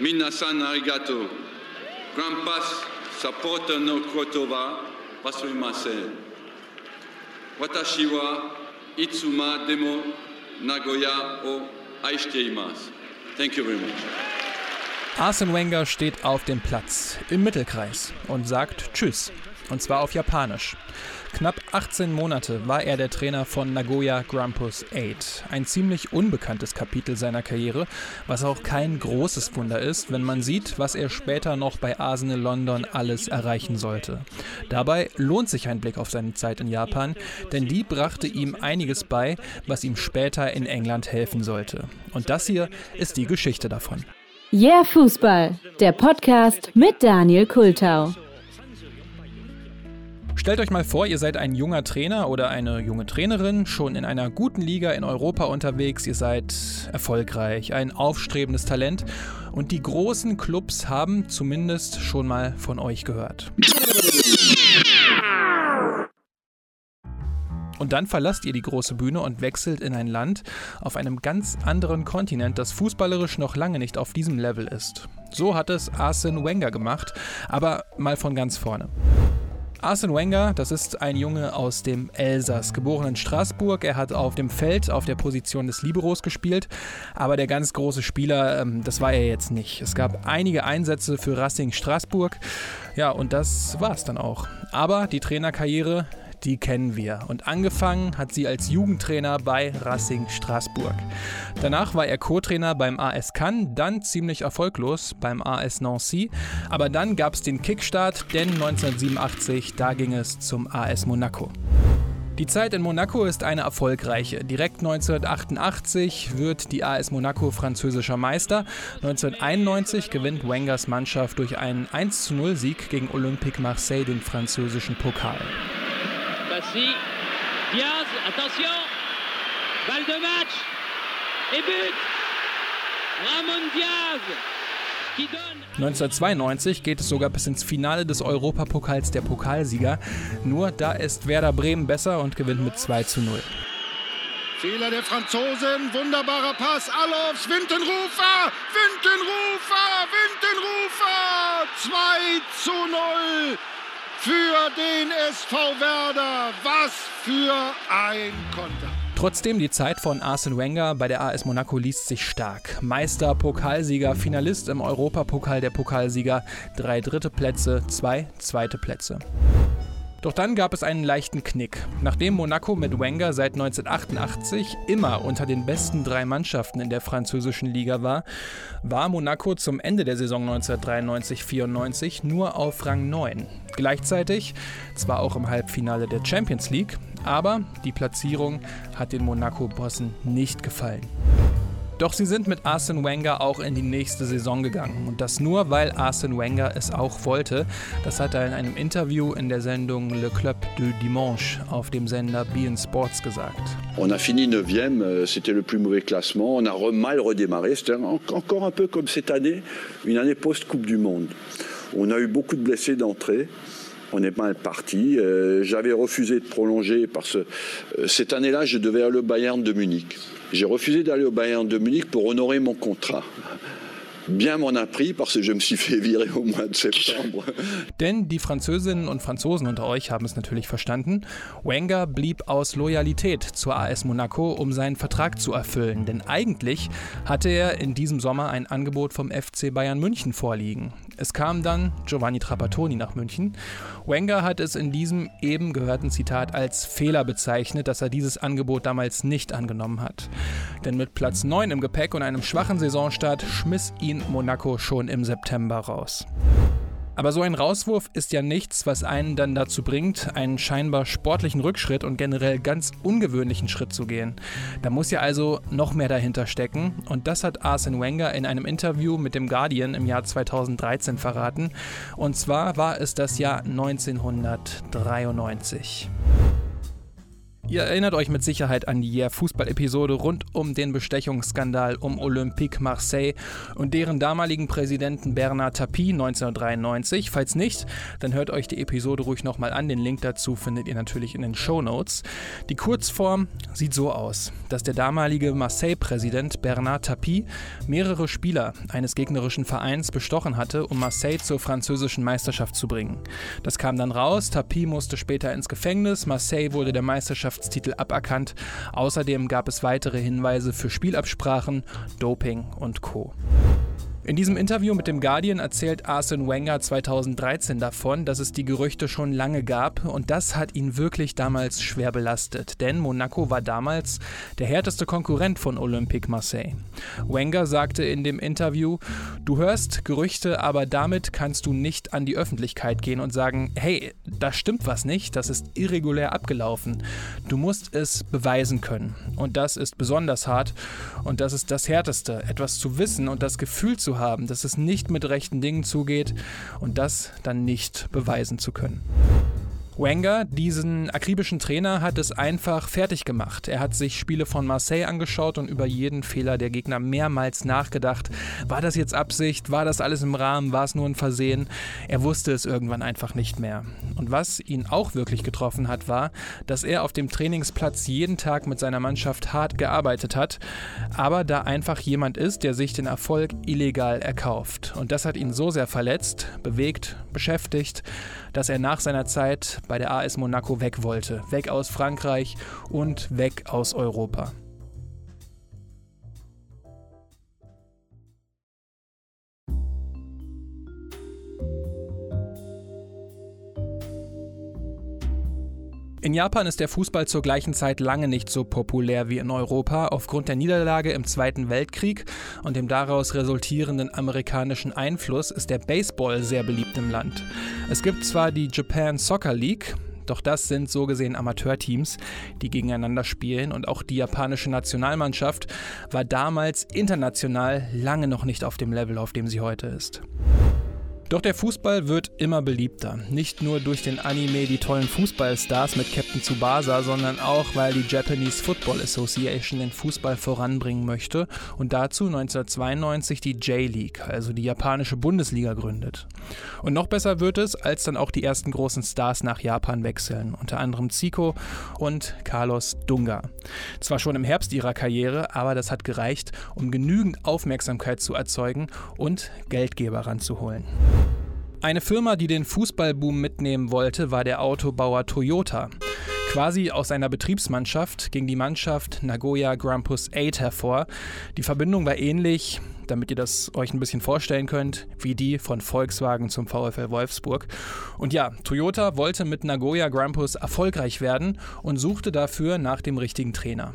Minasan arigato. Grandpas supporter no koto wa wasuimasen. Watashi wa itsuma demo Nagoya o aishiteimasu. Thank you very much. Arsene Wenger steht auf dem Platz im Mittelkreis und sagt Tschüss. Und zwar auf Japanisch. Knapp 18 Monate war er der Trainer von Nagoya Grampus 8. Ein ziemlich unbekanntes Kapitel seiner Karriere, was auch kein großes Wunder ist, wenn man sieht, was er später noch bei Arsenal London alles erreichen sollte. Dabei lohnt sich ein Blick auf seine Zeit in Japan, denn die brachte ihm einiges bei, was ihm später in England helfen sollte. Und das hier ist die Geschichte davon. Yeah Fußball, der Podcast mit Daniel Kultau. Stellt euch mal vor, ihr seid ein junger Trainer oder eine junge Trainerin, schon in einer guten Liga in Europa unterwegs, ihr seid erfolgreich, ein aufstrebendes Talent und die großen Clubs haben zumindest schon mal von euch gehört. Und dann verlasst ihr die große Bühne und wechselt in ein Land auf einem ganz anderen Kontinent, das fußballerisch noch lange nicht auf diesem Level ist. So hat es Arsene Wenger gemacht, aber mal von ganz vorne. Arsene Wenger, das ist ein Junge aus dem Elsass, geboren in Straßburg. Er hat auf dem Feld auf der Position des Liberos gespielt, aber der ganz große Spieler, ähm, das war er jetzt nicht. Es gab einige Einsätze für Racing Straßburg, ja, und das war es dann auch. Aber die Trainerkarriere, die kennen wir. Und angefangen hat sie als Jugendtrainer bei Racing Straßburg. Danach war er Co-Trainer beim AS Cannes, dann ziemlich erfolglos beim AS Nancy. Aber dann gab es den Kickstart, denn 1987, da ging es zum AS Monaco. Die Zeit in Monaco ist eine erfolgreiche. Direkt 1988 wird die AS Monaco französischer Meister. 1991 gewinnt Wengers Mannschaft durch einen 1-0 Sieg gegen Olympique Marseille den französischen Pokal. Bassi, Diaz, attention, balle de match. Et but. Ramon Diaz 1992 geht es sogar bis ins Finale des Europapokals der Pokalsieger. Nur da ist Werder Bremen besser und gewinnt mit 2 zu 0. Fehler der Franzosen, wunderbarer Pass, Alofs, Windenrufer, Windenrufer, Windenrufer, 2 zu 0 für den SV Werder. Was für ein Konter. Trotzdem, die Zeit von Arsene Wenger bei der AS Monaco liest sich stark. Meister, Pokalsieger, Finalist im Europapokal der Pokalsieger, drei dritte Plätze, zwei zweite Plätze. Doch dann gab es einen leichten Knick. Nachdem Monaco mit Wenger seit 1988 immer unter den besten drei Mannschaften in der französischen Liga war, war Monaco zum Ende der Saison 1993-94 nur auf Rang 9. Gleichzeitig, zwar auch im Halbfinale der Champions League, aber die Platzierung hat den Monaco-Bossen nicht gefallen. Doch sie sind mit Arsene Wenger auch in die nächste Saison gegangen. Und das nur, weil Arsene Wenger es auch wollte. Das hat er in einem Interview in der Sendung Le Club du Dimanche auf dem Sender BN Sports gesagt. On a fini 9e, euh, c'était le plus mauvais classement. On a mal redémarré. C'était encore un peu comme cette année, une année post-Coupe du Monde. On a eu beaucoup de blessés d'entrée. on est mal parti. Euh, J'avais refusé de prolonger parce que euh, cette année-là, je devais aller au Bayern de Munich. J'ai refusé d'aller au Bayern de Munich pour honorer mon contrat. Bien m'en a pris, parce que je me suis fait virer au mois de septembre. Denn die Französinnen und Franzosen unter euch haben es natürlich verstanden. Wenger blieb aus Loyalität zur AS Monaco, um seinen Vertrag zu erfüllen. Denn eigentlich hatte er in diesem Sommer ein Angebot vom FC Bayern München vorliegen. Es kam dann Giovanni Trapattoni nach München. Wenger hat es in diesem eben gehörten Zitat als Fehler bezeichnet, dass er dieses Angebot damals nicht angenommen hat. Denn mit Platz 9 im Gepäck und einem schwachen Saisonstart schmiss ihn ihn Monaco schon im September raus. Aber so ein Rauswurf ist ja nichts, was einen dann dazu bringt, einen scheinbar sportlichen Rückschritt und generell ganz ungewöhnlichen Schritt zu gehen. Da muss ja also noch mehr dahinter stecken und das hat Arsene Wenger in einem Interview mit dem Guardian im Jahr 2013 verraten. Und zwar war es das Jahr 1993. Ihr erinnert euch mit Sicherheit an die Fußball-Episode rund um den Bestechungsskandal um Olympique Marseille und deren damaligen Präsidenten Bernard Tapie 1993. Falls nicht, dann hört euch die Episode ruhig nochmal an. Den Link dazu findet ihr natürlich in den Show Notes. Die Kurzform sieht so aus, dass der damalige Marseille-Präsident Bernard Tapie mehrere Spieler eines gegnerischen Vereins bestochen hatte, um Marseille zur französischen Meisterschaft zu bringen. Das kam dann raus, Tapie musste später ins Gefängnis, Marseille wurde der Meisterschaft Meisterschaftstitel aberkannt. Außerdem gab es weitere Hinweise für Spielabsprachen, Doping und Co. In diesem Interview mit dem Guardian erzählt Arsene Wenger 2013 davon, dass es die Gerüchte schon lange gab und das hat ihn wirklich damals schwer belastet, denn Monaco war damals der härteste Konkurrent von Olympique Marseille. Wenger sagte in dem Interview, du hörst Gerüchte, aber damit kannst du nicht an die Öffentlichkeit gehen und sagen, hey, da stimmt was nicht, das ist irregulär abgelaufen. Du musst es beweisen können und das ist besonders hart und das ist das Härteste, etwas zu wissen und das Gefühl zu haben, dass es nicht mit rechten Dingen zugeht und das dann nicht beweisen zu können. Wenger, diesen akribischen Trainer, hat es einfach fertig gemacht. Er hat sich Spiele von Marseille angeschaut und über jeden Fehler der Gegner mehrmals nachgedacht. War das jetzt Absicht? War das alles im Rahmen? War es nur ein Versehen? Er wusste es irgendwann einfach nicht mehr. Und was ihn auch wirklich getroffen hat, war, dass er auf dem Trainingsplatz jeden Tag mit seiner Mannschaft hart gearbeitet hat, aber da einfach jemand ist, der sich den Erfolg illegal erkauft. Und das hat ihn so sehr verletzt, bewegt, beschäftigt, dass er nach seiner Zeit bei der AS Monaco weg wollte. Weg aus Frankreich und weg aus Europa. In Japan ist der Fußball zur gleichen Zeit lange nicht so populär wie in Europa. Aufgrund der Niederlage im Zweiten Weltkrieg und dem daraus resultierenden amerikanischen Einfluss ist der Baseball sehr beliebt im Land. Es gibt zwar die Japan Soccer League, doch das sind so gesehen Amateurteams, die gegeneinander spielen und auch die japanische Nationalmannschaft war damals international lange noch nicht auf dem Level, auf dem sie heute ist. Doch der Fußball wird immer beliebter. Nicht nur durch den Anime die tollen Fußballstars mit Captain Tsubasa, sondern auch, weil die Japanese Football Association den Fußball voranbringen möchte und dazu 1992 die J-League, also die japanische Bundesliga, gründet. Und noch besser wird es, als dann auch die ersten großen Stars nach Japan wechseln, unter anderem Zico und Carlos Dunga. Zwar schon im Herbst ihrer Karriere, aber das hat gereicht, um genügend Aufmerksamkeit zu erzeugen und Geldgeber ranzuholen. Eine Firma, die den Fußballboom mitnehmen wollte, war der Autobauer Toyota. Quasi aus einer Betriebsmannschaft ging die Mannschaft Nagoya Grampus 8 hervor. Die Verbindung war ähnlich, damit ihr das euch ein bisschen vorstellen könnt, wie die von Volkswagen zum VfL Wolfsburg. Und ja, Toyota wollte mit Nagoya Grampus erfolgreich werden und suchte dafür nach dem richtigen Trainer.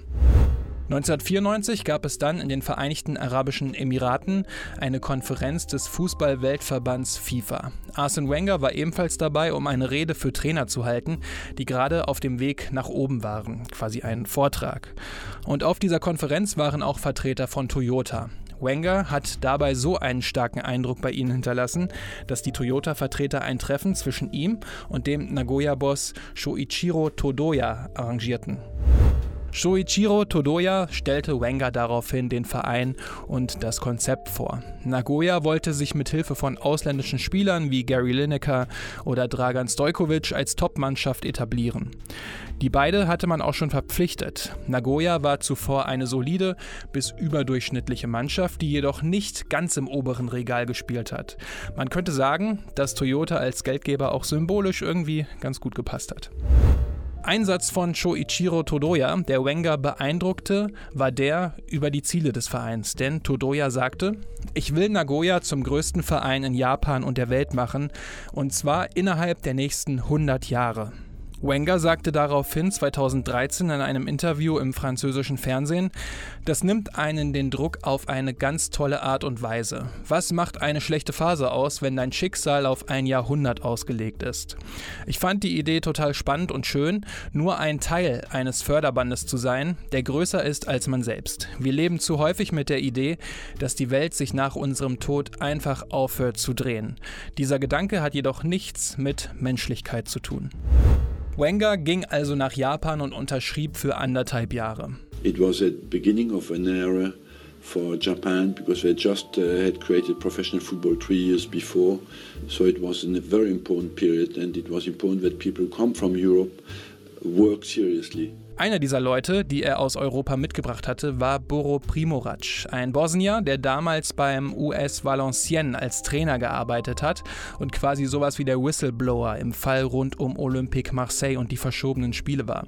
1994 gab es dann in den Vereinigten Arabischen Emiraten eine Konferenz des Fußball-Weltverbands FIFA. Arsene Wenger war ebenfalls dabei, um eine Rede für Trainer zu halten, die gerade auf dem Weg nach oben waren, quasi einen Vortrag. Und auf dieser Konferenz waren auch Vertreter von Toyota. Wenger hat dabei so einen starken Eindruck bei ihnen hinterlassen, dass die Toyota-Vertreter ein Treffen zwischen ihm und dem Nagoya-Boss Shoichiro Todoya arrangierten. Shoichiro Todoya stellte Wenger daraufhin den Verein und das Konzept vor. Nagoya wollte sich mit Hilfe von ausländischen Spielern wie Gary Lineker oder Dragan Stojkovic als Topmannschaft etablieren. Die beide hatte man auch schon verpflichtet. Nagoya war zuvor eine solide bis überdurchschnittliche Mannschaft, die jedoch nicht ganz im oberen Regal gespielt hat. Man könnte sagen, dass Toyota als Geldgeber auch symbolisch irgendwie ganz gut gepasst hat. Einsatz von Shoichiro Todoya, der Wenger beeindruckte, war der über die Ziele des Vereins. Denn Todoya sagte, ich will Nagoya zum größten Verein in Japan und der Welt machen, und zwar innerhalb der nächsten 100 Jahre. Wenger sagte daraufhin 2013 in einem Interview im französischen Fernsehen, das nimmt einen den Druck auf eine ganz tolle Art und Weise. Was macht eine schlechte Phase aus, wenn dein Schicksal auf ein Jahrhundert ausgelegt ist? Ich fand die Idee total spannend und schön, nur ein Teil eines Förderbandes zu sein, der größer ist als man selbst. Wir leben zu häufig mit der Idee, dass die Welt sich nach unserem Tod einfach aufhört zu drehen. Dieser Gedanke hat jedoch nichts mit Menschlichkeit zu tun. Wenger ging also nach Japan und unterschrieb für anderthalb Jahre. It was the beginning of an era for Japan because they just uh, had created professional football three years before. So it was a very important period and it was important that people who come from Europe work seriously. Einer dieser Leute, die er aus Europa mitgebracht hatte, war Boro Primorac, ein Bosnier, der damals beim US Valenciennes als Trainer gearbeitet hat und quasi sowas wie der Whistleblower im Fall rund um Olympique Marseille und die verschobenen Spiele war.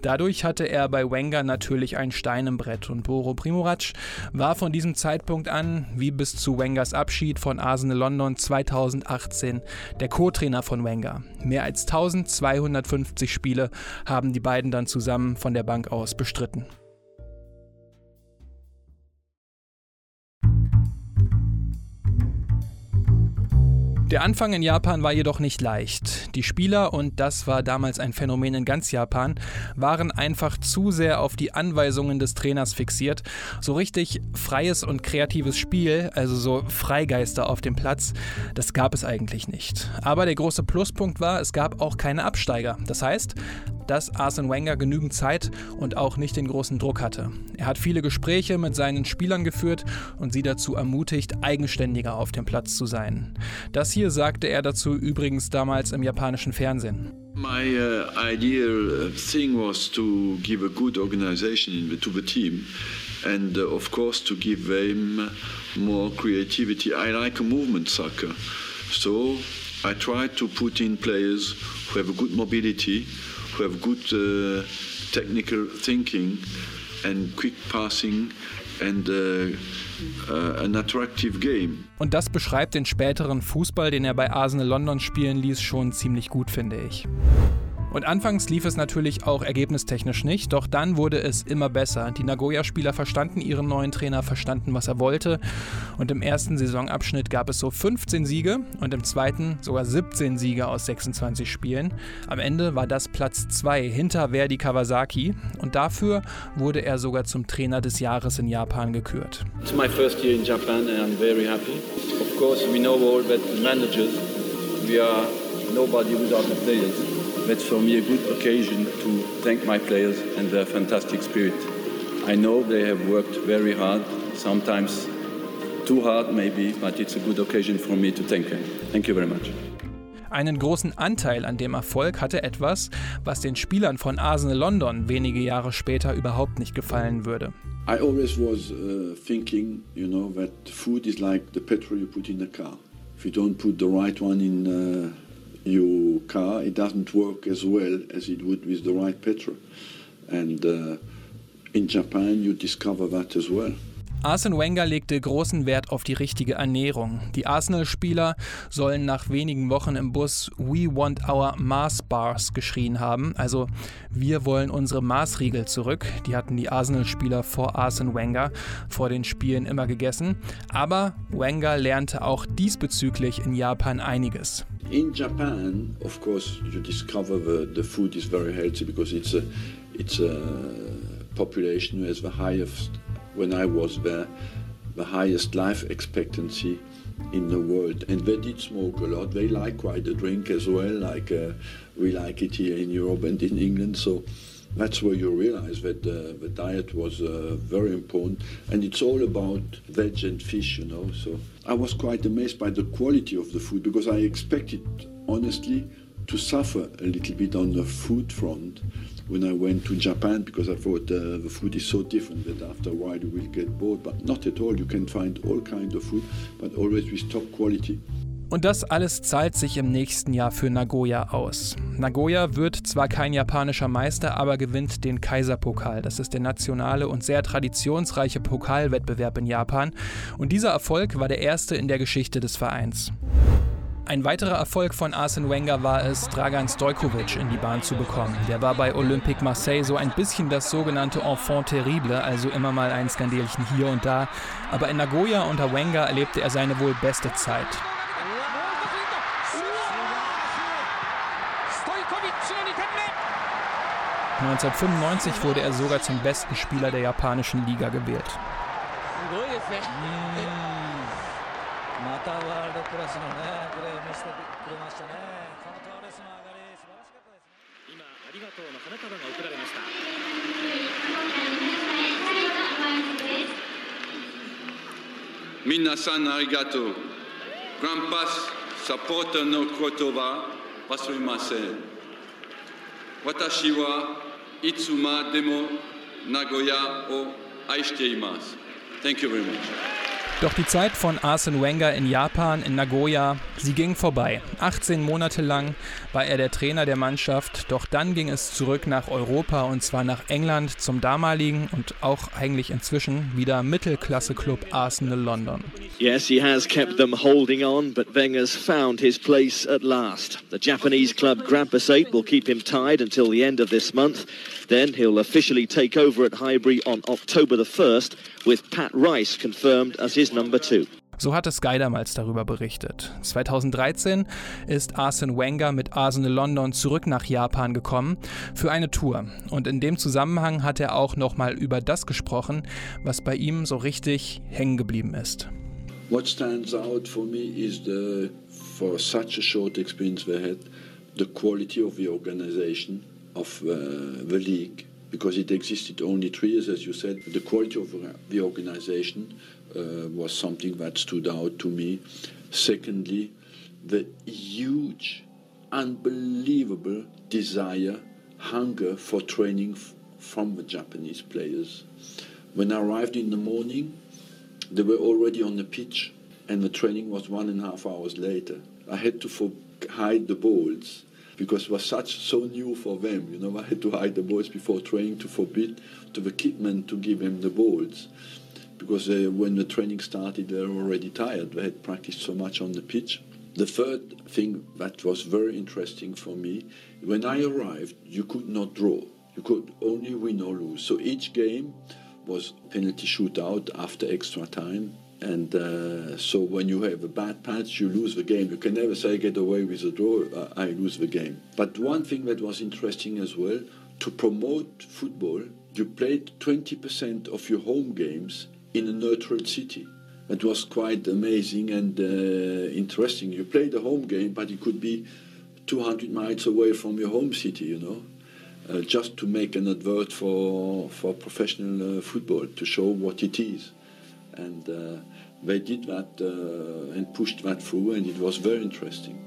Dadurch hatte er bei Wenger natürlich ein Stein im Brett und Boro Primorac war von diesem Zeitpunkt an, wie bis zu Wengers Abschied von Arsenal London 2018, der Co-Trainer von Wenger. Mehr als 1250 Spiele haben die beiden dann zusammen von der Bank aus bestritten. Der Anfang in Japan war jedoch nicht leicht. Die Spieler, und das war damals ein Phänomen in ganz Japan, waren einfach zu sehr auf die Anweisungen des Trainers fixiert. So richtig freies und kreatives Spiel, also so Freigeister auf dem Platz, das gab es eigentlich nicht. Aber der große Pluspunkt war, es gab auch keine Absteiger. Das heißt, dass Arsene Wenger genügend Zeit und auch nicht den großen Druck hatte. Er hat viele Gespräche mit seinen Spielern geführt und sie dazu ermutigt, eigenständiger auf dem Platz zu sein. Das hier sagte er dazu übrigens damals im japanischen Fernsehen. My uh, ideal uh, thing was to give a good organization the, to the team and uh, of course to give them more creativity. I like movement soccer. So I try to put in players who have a good mobility, who have good uh, technical thinking and quick passing and uh, uh, an attractive game. Und das beschreibt den späteren Fußball, den er bei Arsenal London spielen ließ, schon ziemlich gut, finde ich. Und anfangs lief es natürlich auch ergebnistechnisch nicht, doch dann wurde es immer besser. Die Nagoya-Spieler verstanden ihren neuen Trainer, verstanden, was er wollte. Und im ersten Saisonabschnitt gab es so 15 Siege und im zweiten sogar 17 Siege aus 26 Spielen. Am Ende war das Platz 2 hinter Verdi Kawasaki und dafür wurde er sogar zum Trainer des Jahres in Japan gekürt. It's my first year in Japan and I'm very happy. Of course, we know all that managers, we are nobody without the players. That's for me a good occasion to thank my players and their fantastic spirit. I know they have worked very hard, sometimes too hard maybe, but it's a good occasion for me to thank them. Thank you very much. Einen großen Anteil an dem Erfolg hatte etwas, was den Spielern von Arsenal London wenige Jahre später überhaupt nicht gefallen würde. I always was uh, thinking, you know, that food is like the petrol you put in a car. If you don't put the right one in uh, your car, it doesn't work as well as it would with the right petrol. And uh, in Japan, you discover that as well. Arsene Wenger legte großen Wert auf die richtige Ernährung. Die Arsenal-Spieler sollen nach wenigen Wochen im Bus We want our Mars Bars geschrien haben. Also wir wollen unsere Maßriegel zurück. Die hatten die Arsenal-Spieler vor Arsene Wenger vor den Spielen immer gegessen. Aber Wenger lernte auch diesbezüglich in Japan einiges. In Japan, of course, you discover the, the food is very healthy because it's a, it's a population who has the highest, when I was there, the highest life expectancy in the world. And they did smoke a lot. They like quite a drink as well, like uh, we like it here in Europe and in England. So that's where you realize that uh, the diet was uh, very important. And it's all about veg and fish, you know. So I was quite amazed by the quality of the food because I expected, honestly, to suffer a little bit on the food front when I went to Japan because I thought uh, the food is so different that after a while you will get bored. But not at all. You can find all kinds of food, but always with top quality. Und das alles zahlt sich im nächsten Jahr für Nagoya aus. Nagoya wird zwar kein japanischer Meister, aber gewinnt den Kaiserpokal. Das ist der nationale und sehr traditionsreiche Pokalwettbewerb in Japan. Und dieser Erfolg war der erste in der Geschichte des Vereins. Ein weiterer Erfolg von Arsene Wenger war es, Dragan Stojkovic in die Bahn zu bekommen. Der war bei Olympique Marseille so ein bisschen das sogenannte Enfant terrible, also immer mal ein Skandelchen hier und da. Aber in Nagoya unter Wenger erlebte er seine wohl beste Zeit. 1995 wurde er sogar zum besten Spieler der japanischen Liga gewählt. またワールドクラスのねプレーを見せてくれましたね。このトーレスの上がり素晴らしかったですね。今ありがとうの花束が贈られました。みなさんありがとう。グランパスサポーターの言葉忘れません。私はいつまでも名古屋を愛しています。Thank you very much. Doch die Zeit von Arsene Wenger in Japan, in Nagoya, sie ging vorbei. 18 Monate lang war er der Trainer der Mannschaft, doch dann ging es zurück nach Europa und zwar nach England zum damaligen und auch eigentlich inzwischen wieder Mittelklasse-Club Arsenal London. Yes, he has kept them holding on, but Wenger's found his place at last. The Japanese club Grampus 8 will keep him tied until the end of this month. Then he'll officially take over at Highbury on October the 1st, with Pat Rice confirmed as his number two. So hatte Sky damals darüber berichtet. 2013 ist Arsene Wenger mit Arsenal London zurück nach Japan gekommen für eine Tour. Und in dem Zusammenhang hat er auch nochmal über das gesprochen, was bei ihm so richtig hängen geblieben ist. What stands out for me is the, for such a short experience we had, the quality of the organization of uh, the league. Because it existed only three years, as you said, the quality of the organization uh, was something that stood out to me. Secondly, the huge, unbelievable desire, hunger for training from the Japanese players. When I arrived in the morning, they were already on the pitch, and the training was one and a half hours later. I had to hide the balls because it was such so new for them. You know, I had to hide the balls before training to forbid to the kitmen to give them the balls because uh, when the training started, they were already tired. They had practiced so much on the pitch. The third thing that was very interesting for me, when I arrived, you could not draw. You could only win or lose. So each game was penalty shootout after extra time. And uh, so when you have a bad patch, you lose the game. You can never say get away with a draw, uh, I lose the game. But one thing that was interesting as well, to promote football, you played 20% of your home games in a neutral city. It was quite amazing and uh, interesting. You played a home game, but it could be 200 miles away from your home city, you know, uh, just to make an advert for, for professional uh, football, to show what it is. And uh, they did that uh, and pushed that through, and it was very interesting.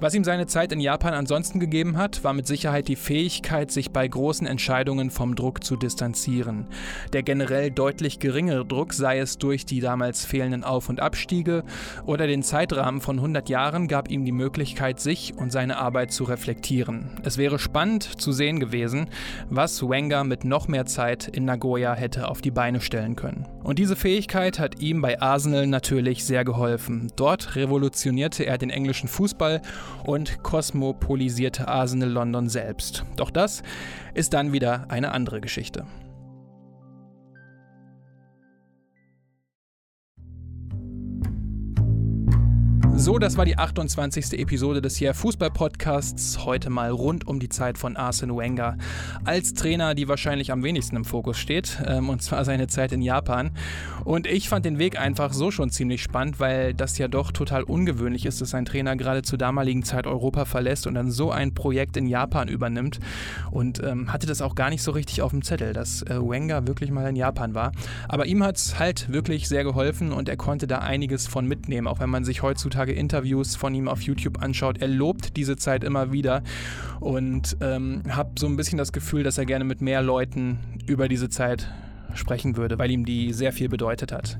Was ihm seine Zeit in Japan ansonsten gegeben hat, war mit Sicherheit die Fähigkeit, sich bei großen Entscheidungen vom Druck zu distanzieren. Der generell deutlich geringere Druck, sei es durch die damals fehlenden Auf- und Abstiege oder den Zeitrahmen von 100 Jahren, gab ihm die Möglichkeit, sich und seine Arbeit zu reflektieren. Es wäre spannend zu sehen gewesen, was Wenger mit noch mehr Zeit in Nagoya hätte auf die Beine stellen können. Und diese Fähigkeit hat ihm bei Arsenal natürlich sehr geholfen. Dort revolutionierte er den englischen Fußball und kosmopolisierte Arsenal London selbst. Doch das ist dann wieder eine andere Geschichte. So, das war die 28. Episode des hier Fußball-Podcasts. Heute mal rund um die Zeit von Arsene Wenger als Trainer, die wahrscheinlich am wenigsten im Fokus steht, ähm, und zwar seine Zeit in Japan. Und ich fand den Weg einfach so schon ziemlich spannend, weil das ja doch total ungewöhnlich ist, dass ein Trainer gerade zur damaligen Zeit Europa verlässt und dann so ein Projekt in Japan übernimmt. Und ähm, hatte das auch gar nicht so richtig auf dem Zettel, dass äh, Wenger wirklich mal in Japan war. Aber ihm hat es halt wirklich sehr geholfen und er konnte da einiges von mitnehmen, auch wenn man sich heutzutage Interviews von ihm auf YouTube anschaut. Er lobt diese Zeit immer wieder und ähm, habe so ein bisschen das Gefühl, dass er gerne mit mehr Leuten über diese Zeit sprechen würde, weil ihm die sehr viel bedeutet hat.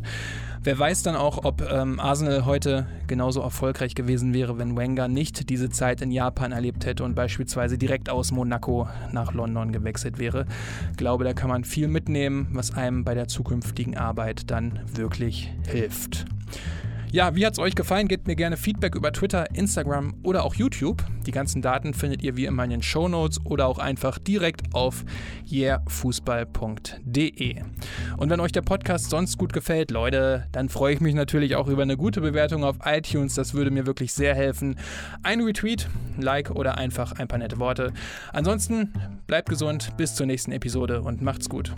Wer weiß dann auch, ob ähm, Arsenal heute genauso erfolgreich gewesen wäre, wenn Wenger nicht diese Zeit in Japan erlebt hätte und beispielsweise direkt aus Monaco nach London gewechselt wäre. Ich glaube, da kann man viel mitnehmen, was einem bei der zukünftigen Arbeit dann wirklich hilft. Ja, wie hat es euch gefallen? Gebt mir gerne Feedback über Twitter, Instagram oder auch YouTube. Die ganzen Daten findet ihr wie immer in den Show Notes oder auch einfach direkt auf yeahfußball.de. Und wenn euch der Podcast sonst gut gefällt, Leute, dann freue ich mich natürlich auch über eine gute Bewertung auf iTunes. Das würde mir wirklich sehr helfen. Ein Retweet, ein Like oder einfach ein paar nette Worte. Ansonsten bleibt gesund, bis zur nächsten Episode und macht's gut.